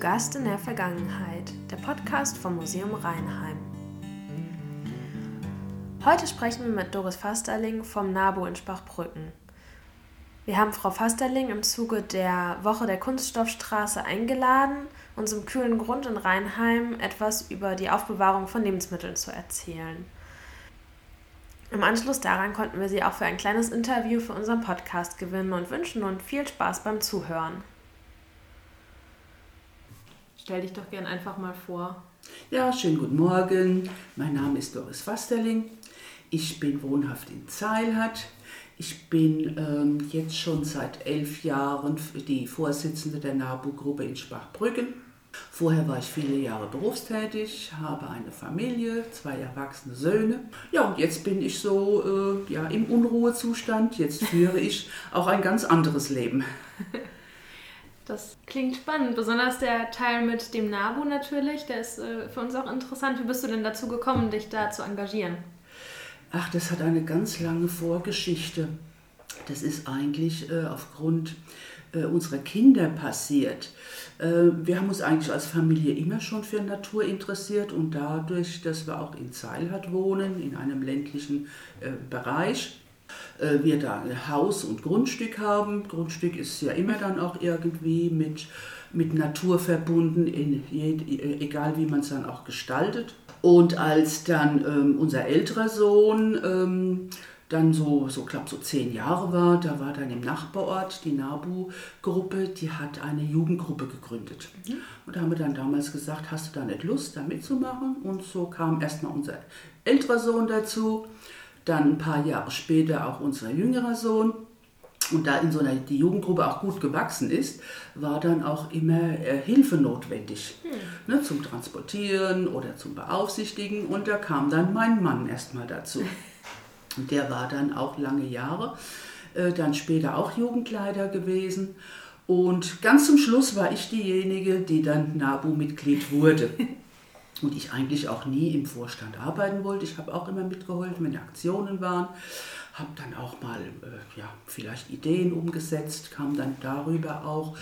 Gast in der Vergangenheit, der Podcast vom Museum Rheinheim. Heute sprechen wir mit Doris Fasterling vom NABU in Spachbrücken. Wir haben Frau Fasterling im Zuge der Woche der Kunststoffstraße eingeladen, uns im kühlen Grund in Rheinheim etwas über die Aufbewahrung von Lebensmitteln zu erzählen. Im Anschluss daran konnten wir sie auch für ein kleines Interview für unseren Podcast gewinnen und wünschen nun viel Spaß beim Zuhören. Stell dich doch gern einfach mal vor. Ja, schönen guten Morgen. Mein Name ist Doris Fasterling. Ich bin wohnhaft in Zeilhardt. Ich bin ähm, jetzt schon seit elf Jahren die Vorsitzende der NABU-Gruppe in Spachbrücken. Vorher war ich viele Jahre berufstätig, habe eine Familie, zwei erwachsene Söhne. Ja, und jetzt bin ich so äh, ja, im Unruhezustand. Jetzt führe ich auch ein ganz anderes Leben. Das klingt spannend, besonders der Teil mit dem NABU natürlich, der ist äh, für uns auch interessant. Wie bist du denn dazu gekommen, dich da zu engagieren? Ach, das hat eine ganz lange Vorgeschichte. Das ist eigentlich äh, aufgrund äh, unserer Kinder passiert. Wir haben uns eigentlich als Familie immer schon für Natur interessiert und dadurch, dass wir auch in Zeilhardt wohnen, in einem ländlichen Bereich, äh, wir da Haus und Grundstück haben. Grundstück ist ja immer dann auch irgendwie mit, mit Natur verbunden, in jed, egal wie man es dann auch gestaltet. Und als dann ähm, unser älterer Sohn ähm, dann so, so glaube so zehn Jahre war, da war dann im Nachbarort die NABU-Gruppe, die hat eine Jugendgruppe gegründet. Mhm. Und da haben wir dann damals gesagt, hast du da nicht Lust, da mitzumachen? Und so kam erstmal unser älterer Sohn dazu, dann ein paar Jahre später auch unser jüngerer Sohn. Und da in so einer die Jugendgruppe auch gut gewachsen ist, war dann auch immer äh, Hilfe notwendig mhm. ne, zum Transportieren oder zum Beaufsichtigen. Und da kam dann mein Mann erstmal dazu. Und der war dann auch lange Jahre, äh, dann später auch Jugendleiter gewesen. Und ganz zum Schluss war ich diejenige, die dann NABU-Mitglied wurde. Und ich eigentlich auch nie im Vorstand arbeiten wollte. Ich habe auch immer mitgeholfen, wenn Aktionen waren. Habe dann auch mal äh, ja, vielleicht Ideen umgesetzt, kam dann darüber auch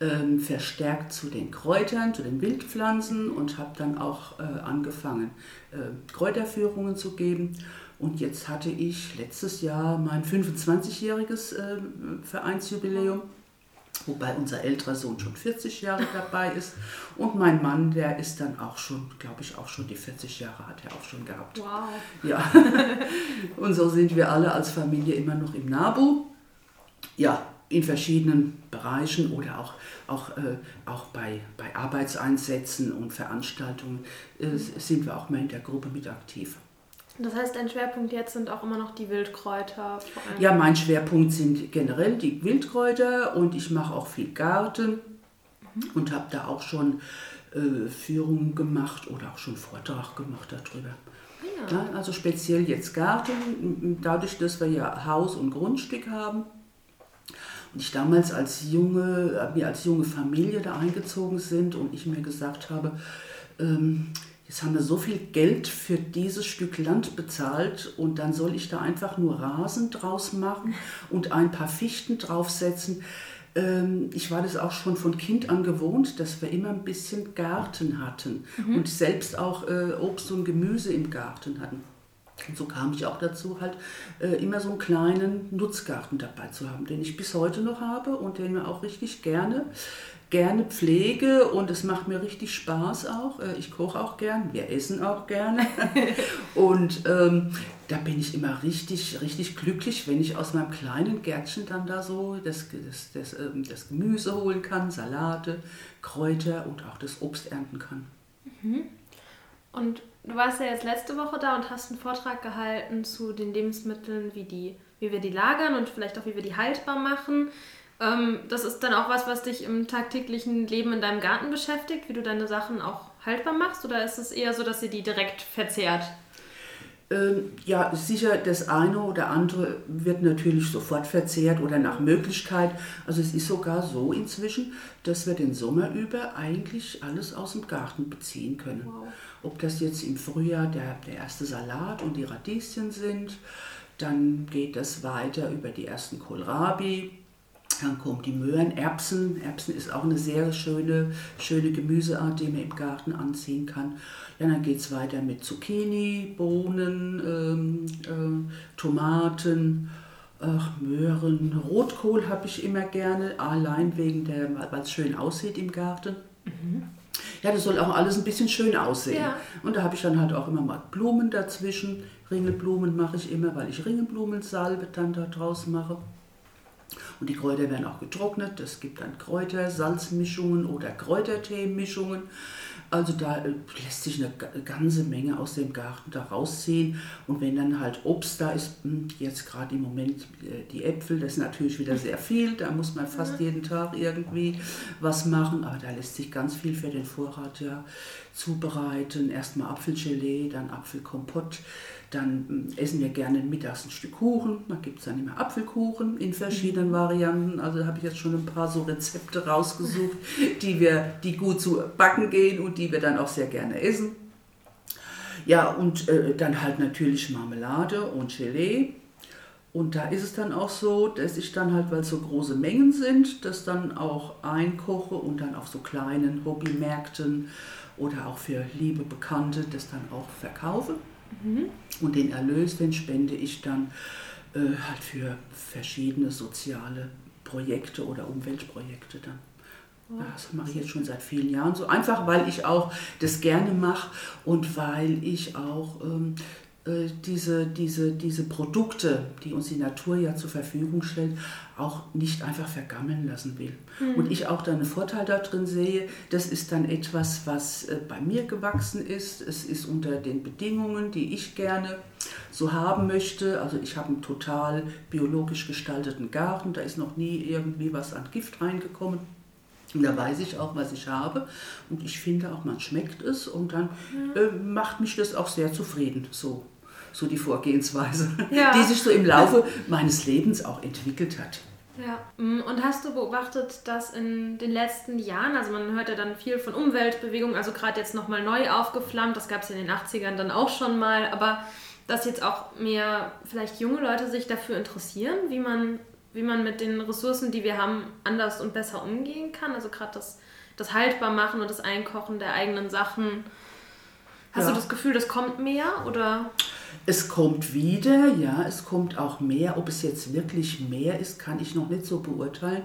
ähm, verstärkt zu den Kräutern, zu den Wildpflanzen und habe dann auch äh, angefangen, äh, Kräuterführungen zu geben. Und jetzt hatte ich letztes Jahr mein 25-jähriges äh, Vereinsjubiläum, wobei unser älterer Sohn schon 40 Jahre dabei ist. Und mein Mann, der ist dann auch schon, glaube ich, auch schon die 40 Jahre hat er auch schon gehabt. Wow. Ja. Und so sind wir alle als Familie immer noch im NABU. Ja, in verschiedenen Bereichen oder auch, auch, äh, auch bei, bei Arbeitseinsätzen und Veranstaltungen äh, sind wir auch mal in der Gruppe mit aktiv. Das heißt, dein Schwerpunkt jetzt sind auch immer noch die Wildkräuter? Ja, mein Schwerpunkt sind generell die Wildkräuter und ich mache auch viel Garten mhm. und habe da auch schon äh, Führungen gemacht oder auch schon Vortrag gemacht darüber. Ja. Ja, also speziell jetzt Garten, dadurch, dass wir ja Haus und Grundstück haben. Und ich damals als junge, wir als junge Familie da eingezogen sind und ich mir gesagt habe, ähm, jetzt haben wir so viel Geld für dieses Stück Land bezahlt und dann soll ich da einfach nur Rasen draus machen und ein paar Fichten draufsetzen. Ähm, ich war das auch schon von Kind an gewohnt, dass wir immer ein bisschen Garten hatten mhm. und selbst auch äh, Obst und Gemüse im Garten hatten. Und so kam ich auch dazu, halt äh, immer so einen kleinen Nutzgarten dabei zu haben, den ich bis heute noch habe und den wir auch richtig gerne gerne pflege und es macht mir richtig Spaß auch. Äh, ich koche auch gern, wir essen auch gerne. und ähm, da bin ich immer richtig, richtig glücklich, wenn ich aus meinem kleinen Gärtchen dann da so das, das, das, ähm, das Gemüse holen kann, Salate, Kräuter und auch das Obst ernten kann. Mhm. Und du warst ja jetzt letzte Woche da und hast einen Vortrag gehalten zu den Lebensmitteln, wie, die, wie wir die lagern und vielleicht auch wie wir die haltbar machen. Ähm, das ist dann auch was, was dich im tagtäglichen Leben in deinem Garten beschäftigt, wie du deine Sachen auch haltbar machst? Oder ist es eher so, dass ihr die direkt verzehrt? Ähm, ja, sicher, das eine oder andere wird natürlich sofort verzehrt oder nach Möglichkeit. Also es ist sogar so inzwischen, dass wir den Sommer über eigentlich alles aus dem Garten beziehen können. Wow. Ob das jetzt im Frühjahr der, der erste Salat und die Radieschen sind, dann geht das weiter über die ersten Kohlrabi, Dann kommen die Möhren, Erbsen. Erbsen ist auch eine sehr schöne, schöne Gemüseart, die man im Garten anziehen kann. Ja, dann geht es weiter mit Zucchini, Bohnen, ähm, äh, Tomaten, ach, Möhren. Rotkohl habe ich immer gerne, allein wegen der, weil es schön aussieht im Garten. Mhm. Ja, das soll auch alles ein bisschen schön aussehen. Ja. Und da habe ich dann halt auch immer mal Blumen dazwischen. Ringelblumen mache ich immer, weil ich Ringelblumensalbe dann da draus mache. Und die Kräuter werden auch getrocknet. Es gibt dann Kräuter, Salzmischungen oder Kräutertee-Mischungen. Also da äh, lässt sich eine ganze Menge aus dem Garten da rausziehen. Und wenn dann halt Obst da ist, hm, jetzt gerade im Moment äh, die Äpfel, das ist natürlich wieder sehr viel. Da muss man fast jeden Tag irgendwie was machen. Aber da lässt sich ganz viel für den Vorrat ja zubereiten. Erstmal Apfelgelee, dann Apfelkompott. Dann hm, essen wir gerne mittags ein Stück Kuchen. Da gibt es dann immer Apfelkuchen in verschiedenen mhm. Varianten. Also da habe ich jetzt schon ein paar so Rezepte rausgesucht, die, wir, die gut zu backen gehen und die wir dann auch sehr gerne essen. Ja, und äh, dann halt natürlich Marmelade und Gelee. Und da ist es dann auch so, dass ich dann halt, weil es so große Mengen sind, das dann auch einkoche und dann auf so kleinen Hobbymärkten oder auch für liebe Bekannte das dann auch verkaufe. Mhm. Und den Erlös, den spende ich dann äh, halt für verschiedene soziale Projekte oder Umweltprojekte dann. Das mache ich jetzt schon seit vielen Jahren so. Einfach weil ich auch das gerne mache und weil ich auch ähm, äh, diese, diese, diese Produkte, die uns die Natur ja zur Verfügung stellt, auch nicht einfach vergammeln lassen will. Mhm. Und ich auch da einen Vorteil darin sehe, das ist dann etwas, was äh, bei mir gewachsen ist. Es ist unter den Bedingungen, die ich gerne so haben möchte. Also ich habe einen total biologisch gestalteten Garten, da ist noch nie irgendwie was an Gift reingekommen. Und da weiß ich auch, was ich habe. Und ich finde auch, man schmeckt es. Und dann mhm. äh, macht mich das auch sehr zufrieden. So so die Vorgehensweise, ja. die sich so im Laufe meines Lebens auch entwickelt hat. Ja, mm, und hast du beobachtet, dass in den letzten Jahren, also man hört ja dann viel von Umweltbewegungen, also gerade jetzt nochmal neu aufgeflammt, das gab es in den 80ern dann auch schon mal, aber dass jetzt auch mehr vielleicht junge Leute sich dafür interessieren, wie man, wie man mit den Ressourcen, die wir haben, anders und besser umgehen kann. Also gerade das, das Haltbarmachen und das Einkochen der eigenen Sachen. Hast ja. du das Gefühl, das kommt mehr oder? Es kommt wieder, ja, es kommt auch mehr. Ob es jetzt wirklich mehr ist, kann ich noch nicht so beurteilen.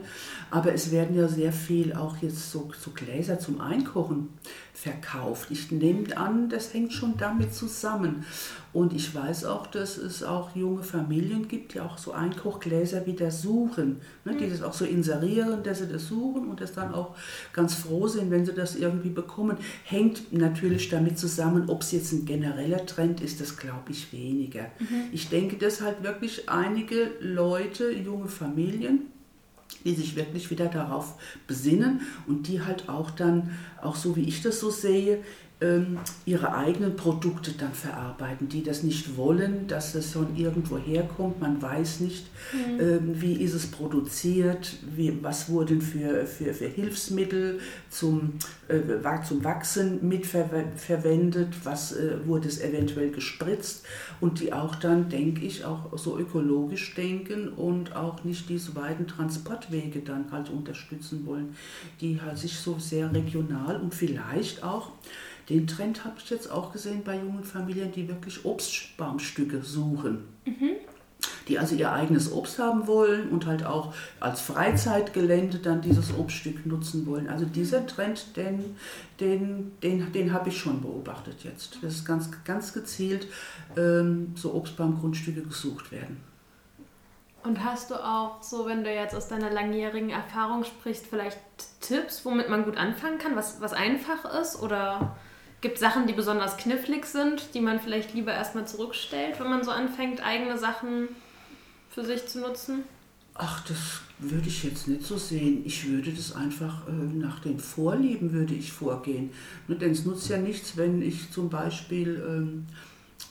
Aber es werden ja sehr viel auch jetzt so, so Gläser zum Einkochen verkauft. Ich nehme an, das hängt schon damit zusammen. Und ich weiß auch, dass es auch junge Familien gibt, die auch so Einkochgläser wieder suchen, ne, die mhm. das auch so inserieren, dass sie das suchen und das dann auch ganz froh sind, wenn sie das irgendwie bekommen. Hängt natürlich damit zusammen, ob es jetzt ein genereller Trend ist, das glaube ich weniger. Mhm. Ich denke, dass halt wirklich einige Leute, junge Familien, die sich wirklich wieder darauf besinnen und die halt auch dann, auch so wie ich das so sehe, ihre eigenen Produkte dann verarbeiten, die das nicht wollen, dass das von irgendwo herkommt. Man weiß nicht, mhm. ähm, wie ist es produziert, wie, was wurden für, für, für Hilfsmittel zum, äh, zum Wachsen mitverwendet, was äh, wurde es eventuell gespritzt und die auch dann, denke ich, auch so ökologisch denken und auch nicht diese beiden Transportwege dann halt unterstützen wollen, die halt sich so sehr regional und vielleicht auch den Trend habe ich jetzt auch gesehen bei jungen Familien, die wirklich Obstbaumstücke suchen. Mhm. Die also ihr eigenes Obst haben wollen und halt auch als Freizeitgelände dann dieses Obststück nutzen wollen. Also dieser Trend, den, den, den, den habe ich schon beobachtet jetzt. Das ist ganz, ganz gezielt ähm, so Obstbaumgrundstücke gesucht werden. Und hast du auch so, wenn du jetzt aus deiner langjährigen Erfahrung sprichst, vielleicht Tipps, womit man gut anfangen kann, was, was einfach ist oder Gibt es Sachen, die besonders knifflig sind, die man vielleicht lieber erstmal zurückstellt, wenn man so anfängt, eigene Sachen für sich zu nutzen? Ach, das würde ich jetzt nicht so sehen. Ich würde das einfach äh, nach den Vorlieben würde ich vorgehen. Ne, denn es nutzt ja nichts, wenn ich zum Beispiel ähm,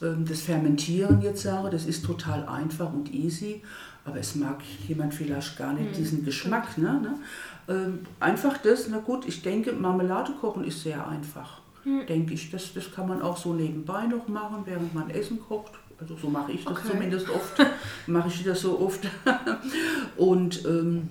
ähm, das Fermentieren jetzt sage, das ist total einfach und easy, aber es mag jemand vielleicht gar nicht hm. diesen Geschmack. Ne, ne? Ähm, einfach das, na gut, ich denke, Marmelade kochen ist sehr einfach hm. denke ich. Das, das kann man auch so nebenbei noch machen, während man Essen kocht. Also so mache ich das okay. zumindest oft. mache ich das so oft. Und ähm,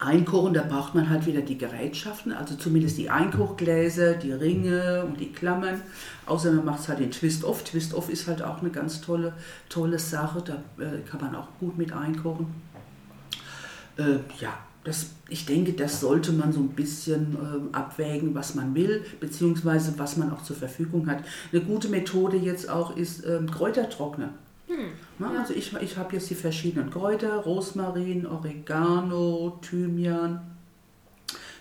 Einkochen, da braucht man halt wieder die Gerätschaften, also zumindest die Einkochgläser, die Ringe und die Klammern. Außer man macht halt den Twist-Off. Twist-Off ist halt auch eine ganz tolle, tolle Sache, da äh, kann man auch gut mit einkochen. Äh, ja, das, ich denke, das sollte man so ein bisschen äh, abwägen, was man will, beziehungsweise was man auch zur Verfügung hat. Eine gute Methode jetzt auch ist ähm, Kräutertrockner. Hm, Na, ja. Also ich, ich habe jetzt die verschiedenen Kräuter, Rosmarin, Oregano, Thymian,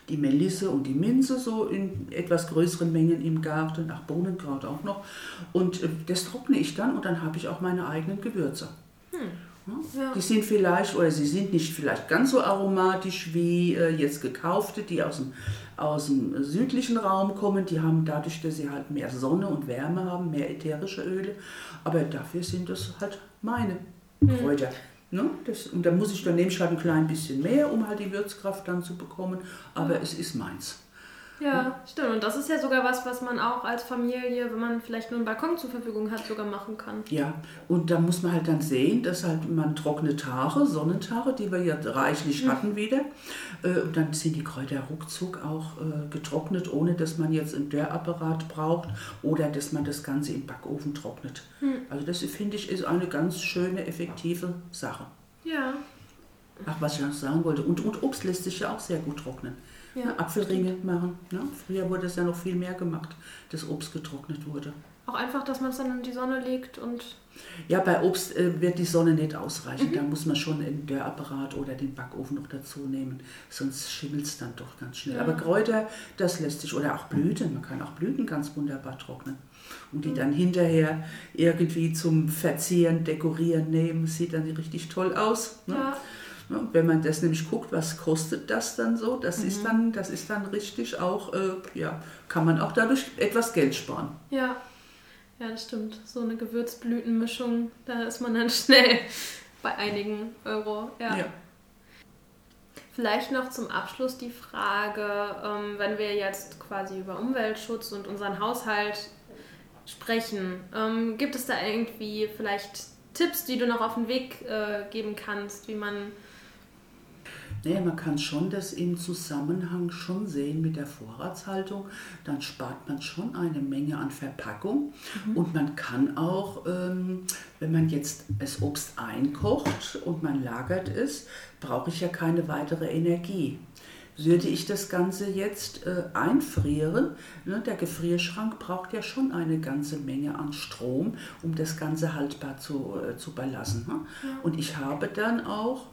die Melisse und die Minze so in etwas größeren Mengen im Garten, ach Bohnenkraut auch noch. Und äh, das trockne ich dann und dann habe ich auch meine eigenen Gewürze. Hm. Ja. Die sind vielleicht, oder sie sind nicht vielleicht ganz so aromatisch wie äh, jetzt gekaufte, die aus dem, aus dem südlichen Raum kommen. Die haben dadurch, dass sie halt mehr Sonne und Wärme haben, mehr ätherische Öle. Aber dafür sind das halt meine mhm. Kräuter. Ne? Das, und da muss ich, dann nehme ich halt ein klein bisschen mehr, um halt die Würzkraft dann zu bekommen. Aber mhm. es ist meins. Ja, stimmt. Und das ist ja sogar was, was man auch als Familie, wenn man vielleicht nur einen Balkon zur Verfügung hat, sogar machen kann. Ja, und da muss man halt dann sehen, dass halt man trockene Tare, Sonnentare, die wir ja reichlich mhm. hatten wieder, äh, und dann sind die Kräuter ruckzuck auch äh, getrocknet, ohne dass man jetzt einen Dörrapparat braucht oder dass man das Ganze im Backofen trocknet. Mhm. Also das finde ich ist eine ganz schöne, effektive Sache. Ja. Ach, was ich noch sagen wollte. Und, und Obst lässt sich ja auch sehr gut trocknen ja, Apfelringe stimmt. machen. Ne? Früher wurde es ja noch viel mehr gemacht, dass Obst getrocknet wurde. Auch einfach, dass man es dann in die Sonne legt und. Ja, bei Obst äh, wird die Sonne nicht ausreichen. Mhm. Da muss man schon den Dörrapparat oder den Backofen noch dazu nehmen. Sonst schimmelt es dann doch ganz schnell. Ja. Aber Kräuter, das lässt sich. Oder auch Blüten. Man kann auch Blüten ganz wunderbar trocknen. Und die mhm. dann hinterher irgendwie zum Verzieren, Dekorieren nehmen. Sieht dann richtig toll aus. Ne? Ja. Wenn man das nämlich guckt, was kostet das dann so, das, mhm. ist, dann, das ist dann richtig auch, äh, ja, kann man auch dadurch etwas Geld sparen. Ja. ja, das stimmt. So eine Gewürzblütenmischung, da ist man dann schnell bei einigen Euro. Ja. ja. Vielleicht noch zum Abschluss die Frage, ähm, wenn wir jetzt quasi über Umweltschutz und unseren Haushalt sprechen, ähm, gibt es da irgendwie vielleicht Tipps, die du noch auf den Weg äh, geben kannst, wie man naja, man kann schon das im Zusammenhang schon sehen mit der Vorratshaltung. Dann spart man schon eine Menge an Verpackung. Mhm. Und man kann auch, ähm, wenn man jetzt das Obst einkocht und man lagert es, brauche ich ja keine weitere Energie. Würde ich das Ganze jetzt äh, einfrieren, ne, der Gefrierschrank braucht ja schon eine ganze Menge an Strom, um das Ganze haltbar zu, äh, zu belassen. Ne? Ja. Und ich habe dann auch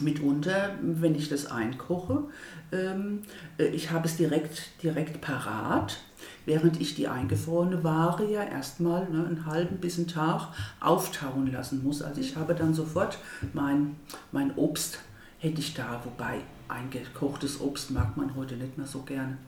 mitunter, wenn ich das einkoche, ähm, äh, ich habe es direkt, direkt parat, während ich die eingefrorene Ware ja erstmal ne, einen halben bis einen Tag auftauen lassen muss. Also ich habe dann sofort mein, mein Obst, hätte ich da, wobei eingekochtes Obst mag man heute nicht mehr so gerne.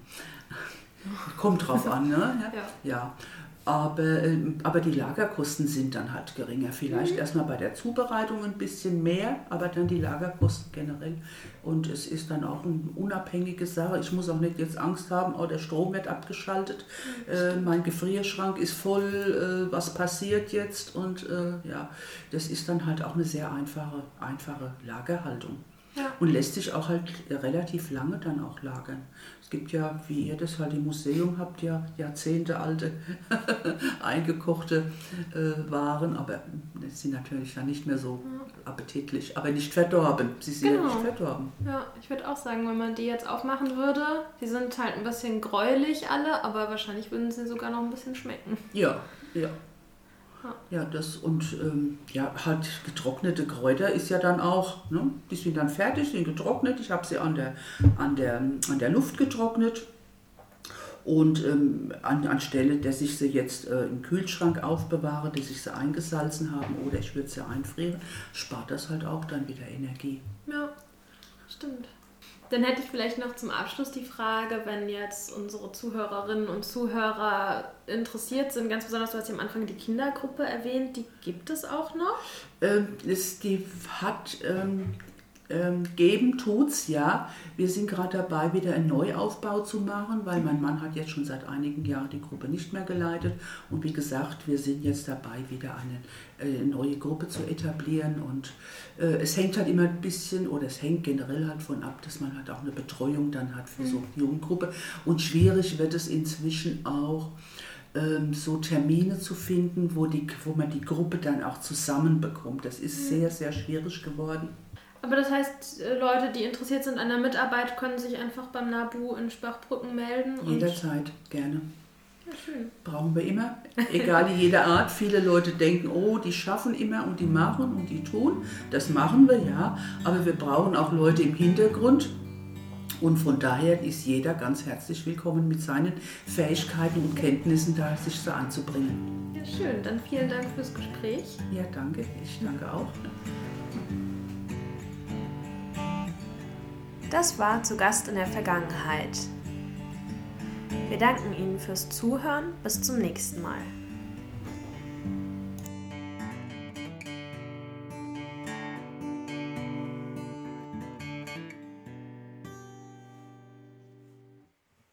Kommt drauf an, ne? Ja. ja. Aber, ähm, aber die Lagerkosten sind dann halt geringer. Vielleicht mhm. erstmal bei der Zubereitung ein bisschen mehr, aber dann die Lagerkosten generell. Und es ist dann auch eine unabhängige Sache. Ich muss auch nicht jetzt Angst haben, oh, der Strom wird abgeschaltet, äh, mein Gefrierschrank ist voll, äh, was passiert jetzt? Und äh, ja, das ist dann halt auch eine sehr einfache, einfache Lagerhaltung. Ja. Und lässt sich auch halt relativ lange dann auch lagern. Es gibt ja, wie ihr das halt im Museum habt, ja jahrzehntealte eingekochte äh, Waren, aber das sind natürlich dann nicht mehr so appetitlich, aber nicht verdorben. Sie sind genau. ja nicht verdorben. Ja, ich würde auch sagen, wenn man die jetzt aufmachen würde, die sind halt ein bisschen gräulich alle, aber wahrscheinlich würden sie sogar noch ein bisschen schmecken. Ja, ja. Ja, das und ähm, ja, halt getrocknete Kräuter ist ja dann auch, ne? die sind dann fertig, sind getrocknet. Ich habe sie an der, an, der, an der Luft getrocknet. Und ähm, an, anstelle, dass ich sie jetzt äh, im Kühlschrank aufbewahre, dass ich sie eingesalzen habe oder ich würde sie einfrieren, spart das halt auch dann wieder Energie. Ja, stimmt. Dann hätte ich vielleicht noch zum Abschluss die Frage, wenn jetzt unsere Zuhörerinnen und Zuhörer interessiert sind, ganz besonders, du hast ja am Anfang die Kindergruppe erwähnt, die gibt es auch noch? Ähm, es, die hat, ähm, Ähm, geben tut's, ja. Wir sind gerade dabei, wieder einen Neuaufbau zu machen, weil mein Mann hat jetzt schon seit einigen Jahren die Gruppe nicht mehr geleitet. Und wie gesagt, wir sind jetzt dabei, wieder eine äh, neue Gruppe zu etablieren. Und äh, es hängt halt immer ein bisschen, oder es hängt generell halt von ab, dass man halt auch eine Betreuung dann hat für so eine Jugendgruppe. Und schwierig wird es inzwischen auch ähm, so Termine zu finden, wo, die, wo man die Gruppe dann auch zusammenbekommt. Das ist sehr, sehr schwierig geworden. Aber das heißt, äh, Leute, die interessiert sind an der Mitarbeit, können sich einfach beim NABU in Spachbrücken melden? Jederzeit, gerne. Ja, schön. Brauchen wir immer, egal jeder Art. Viele Leute denken, oh, die schaffen immer und die machen und die tun. Das machen wir, ja. Aber wir brauchen auch Leute im Hintergrund. Und von daher ist jeder ganz herzlich willkommen mit seinen Fähigkeiten und Kenntnissen da, sich so anzubringen. Ja, schön. Dann vielen Dank fürs Gespräch. Ja, danke. Ich danke auch. Das war zu Gast in der Vergangenheit. Wir danken Ihnen fürs Zuhören. Bis zum nächsten Mal.